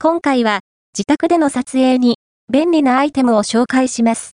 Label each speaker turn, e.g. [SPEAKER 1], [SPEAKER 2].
[SPEAKER 1] 今回は自宅での撮影に便利なアイテムを紹介します。